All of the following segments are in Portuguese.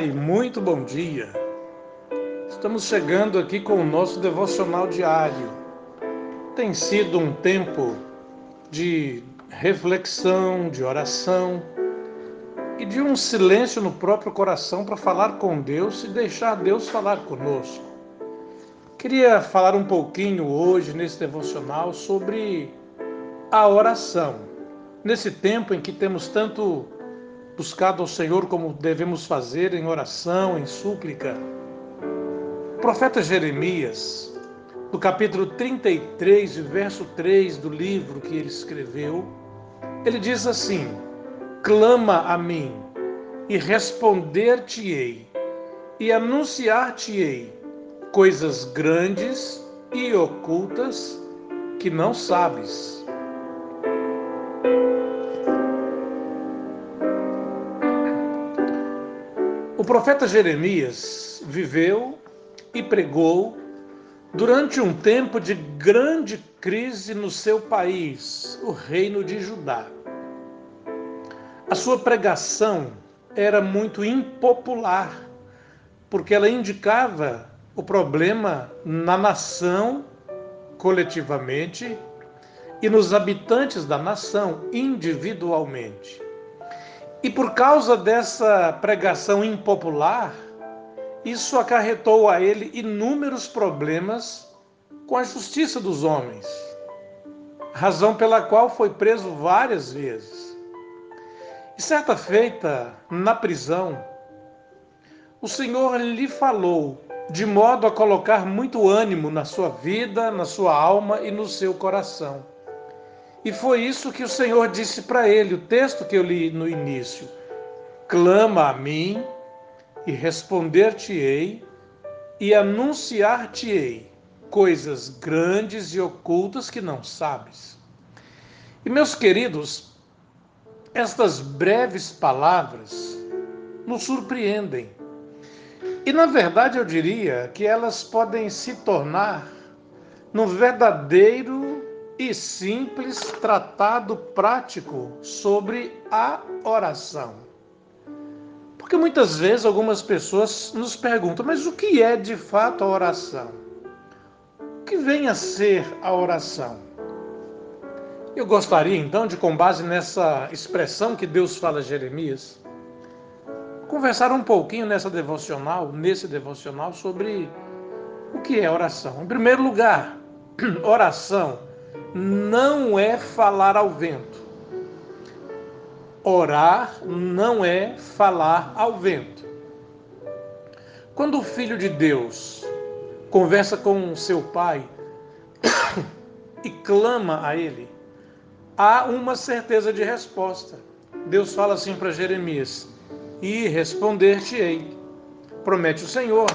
E muito bom dia. Estamos chegando aqui com o nosso devocional diário. Tem sido um tempo de reflexão, de oração e de um silêncio no próprio coração para falar com Deus e deixar Deus falar conosco. Queria falar um pouquinho hoje nesse devocional sobre a oração. Nesse tempo em que temos tanto buscado ao Senhor como devemos fazer em oração, em súplica. O profeta Jeremias, no capítulo 33, verso 3 do livro que ele escreveu, ele diz assim: Clama a mim, e responder-te-ei, e anunciar-te-ei coisas grandes e ocultas que não sabes. Profeta Jeremias viveu e pregou durante um tempo de grande crise no seu país, o reino de Judá. A sua pregação era muito impopular, porque ela indicava o problema na nação coletivamente e nos habitantes da nação individualmente. E por causa dessa pregação impopular, isso acarretou a ele inúmeros problemas com a justiça dos homens, razão pela qual foi preso várias vezes. E certa feita, na prisão, o Senhor lhe falou de modo a colocar muito ânimo na sua vida, na sua alma e no seu coração. E foi isso que o Senhor disse para ele, o texto que eu li no início: Clama a mim e responder-te-ei e anunciar-te-ei coisas grandes e ocultas que não sabes. E meus queridos, estas breves palavras nos surpreendem. E na verdade eu diria que elas podem se tornar no verdadeiro e simples tratado prático sobre a oração. Porque muitas vezes algumas pessoas nos perguntam, mas o que é de fato a oração? O que vem a ser a oração? Eu gostaria então de, com base nessa expressão que Deus fala a Jeremias, conversar um pouquinho nessa devocional, nesse devocional, sobre o que é oração. Em primeiro lugar, oração não é falar ao vento. Orar não é falar ao vento. Quando o filho de Deus conversa com seu pai e clama a ele, há uma certeza de resposta. Deus fala assim para Jeremias: E responder-te-ei. Promete o Senhor.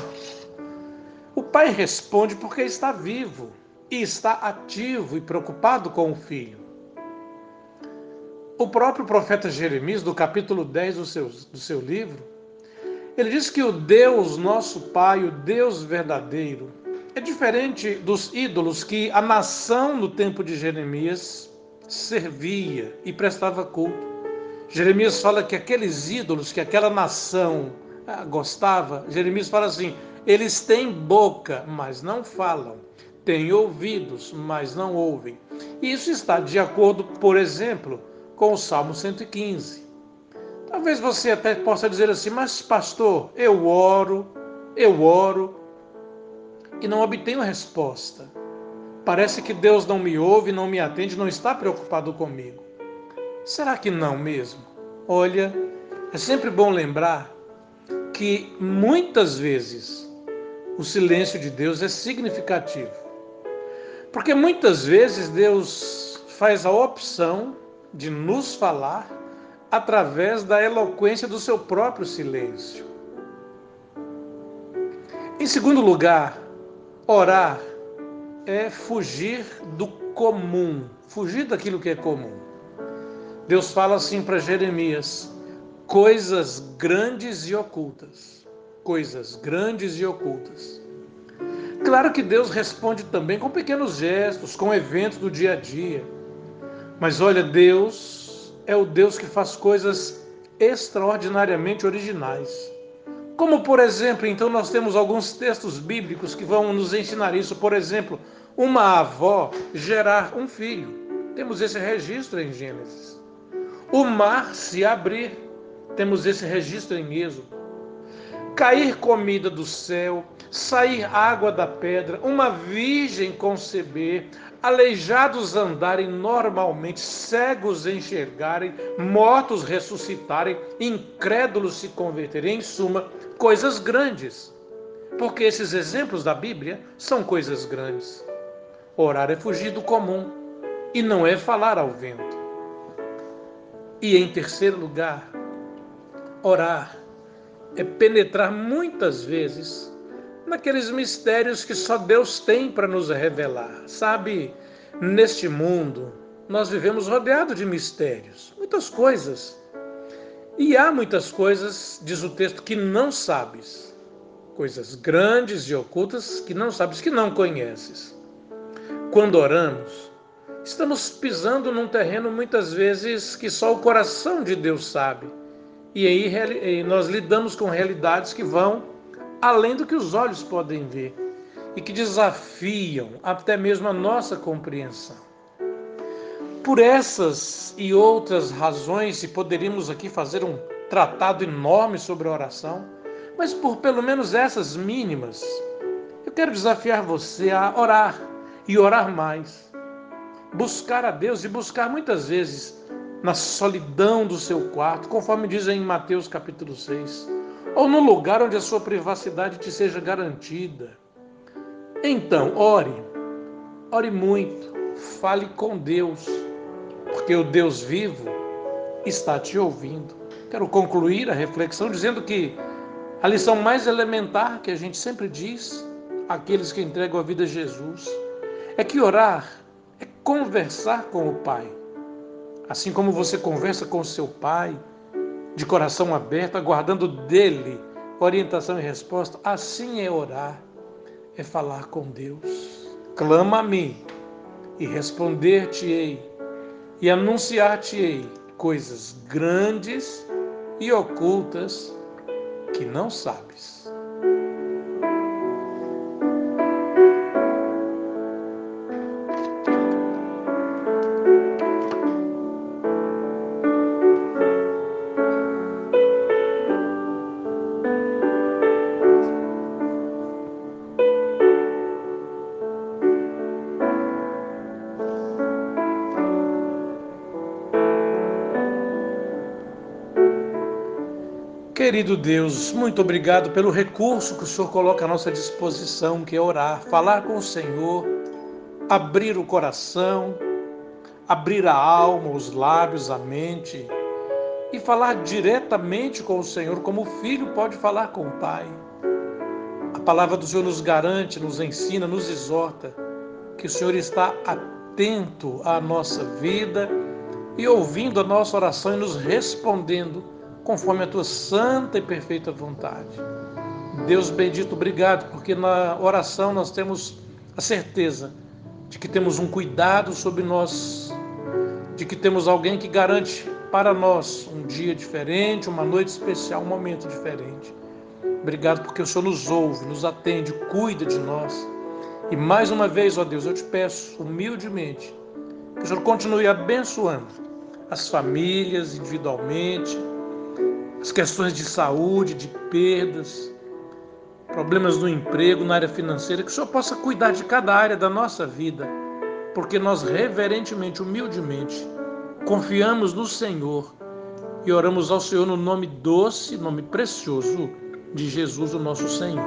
O pai responde porque está vivo e está ativo e preocupado com o filho. O próprio profeta Jeremias, do capítulo 10 do seu, do seu livro, ele diz que o Deus, nosso Pai, o Deus verdadeiro, é diferente dos ídolos que a nação no tempo de Jeremias servia e prestava culto. Jeremias fala que aqueles ídolos que aquela nação ah, gostava, Jeremias fala assim: eles têm boca, mas não falam têm ouvidos, mas não ouvem. Isso está de acordo, por exemplo, com o Salmo 115. Talvez você até possa dizer assim, mas pastor, eu oro, eu oro e não obtenho resposta. Parece que Deus não me ouve, não me atende, não está preocupado comigo. Será que não mesmo? Olha, é sempre bom lembrar que muitas vezes o silêncio de Deus é significativo. Porque muitas vezes Deus faz a opção de nos falar através da eloquência do seu próprio silêncio. Em segundo lugar, orar é fugir do comum, fugir daquilo que é comum. Deus fala assim para Jeremias: coisas grandes e ocultas, coisas grandes e ocultas. Claro que Deus responde também com pequenos gestos, com eventos do dia a dia. Mas olha, Deus é o Deus que faz coisas extraordinariamente originais. Como, por exemplo, então, nós temos alguns textos bíblicos que vão nos ensinar isso. Por exemplo, uma avó gerar um filho. Temos esse registro em Gênesis. O mar se abrir. Temos esse registro em Êxodo. Cair comida do céu, sair água da pedra, uma virgem conceber, aleijados andarem normalmente, cegos enxergarem, mortos ressuscitarem, incrédulos se converterem, em suma, coisas grandes. Porque esses exemplos da Bíblia são coisas grandes. Orar é fugir do comum e não é falar ao vento. E em terceiro lugar, orar é penetrar muitas vezes naqueles mistérios que só Deus tem para nos revelar. Sabe, neste mundo, nós vivemos rodeado de mistérios, muitas coisas. E há muitas coisas, diz o texto, que não sabes. Coisas grandes e ocultas que não sabes, que não conheces. Quando oramos, estamos pisando num terreno muitas vezes que só o coração de Deus sabe. E aí nós lidamos com realidades que vão além do que os olhos podem ver e que desafiam até mesmo a nossa compreensão. Por essas e outras razões, e poderíamos aqui fazer um tratado enorme sobre a oração, mas por pelo menos essas mínimas, eu quero desafiar você a orar e orar mais. Buscar a Deus e buscar muitas vezes na solidão do seu quarto, conforme diz em Mateus capítulo 6 ou no lugar onde a sua privacidade te seja garantida. Então, ore, ore muito, fale com Deus, porque o Deus vivo está te ouvindo. Quero concluir a reflexão dizendo que a lição mais elementar que a gente sempre diz àqueles que entregam a vida a Jesus é que orar é conversar com o Pai. Assim como você conversa com seu Pai, de coração aberto, aguardando dele orientação e resposta. Assim é orar, é falar com Deus. Clama a mim e responder-te-ei e anunciar-te-ei coisas grandes e ocultas que não sabes. Querido Deus, muito obrigado pelo recurso que o Senhor coloca à nossa disposição, que é orar, falar com o Senhor, abrir o coração, abrir a alma, os lábios, a mente e falar diretamente com o Senhor, como o filho pode falar com o Pai. A palavra do Senhor nos garante, nos ensina, nos exorta que o Senhor está atento à nossa vida e ouvindo a nossa oração e nos respondendo conforme a tua santa e perfeita vontade. Deus bendito, obrigado, porque na oração nós temos a certeza de que temos um cuidado sobre nós, de que temos alguém que garante para nós um dia diferente, uma noite especial, um momento diferente. Obrigado porque o Senhor nos ouve, nos atende, cuida de nós. E mais uma vez, ó Deus, eu te peço humildemente que o Senhor continue abençoando as famílias individualmente, as questões de saúde, de perdas, problemas no emprego, na área financeira, que o Senhor possa cuidar de cada área da nossa vida, porque nós reverentemente, humildemente, confiamos no Senhor e oramos ao Senhor no nome doce, nome precioso de Jesus, o nosso Senhor.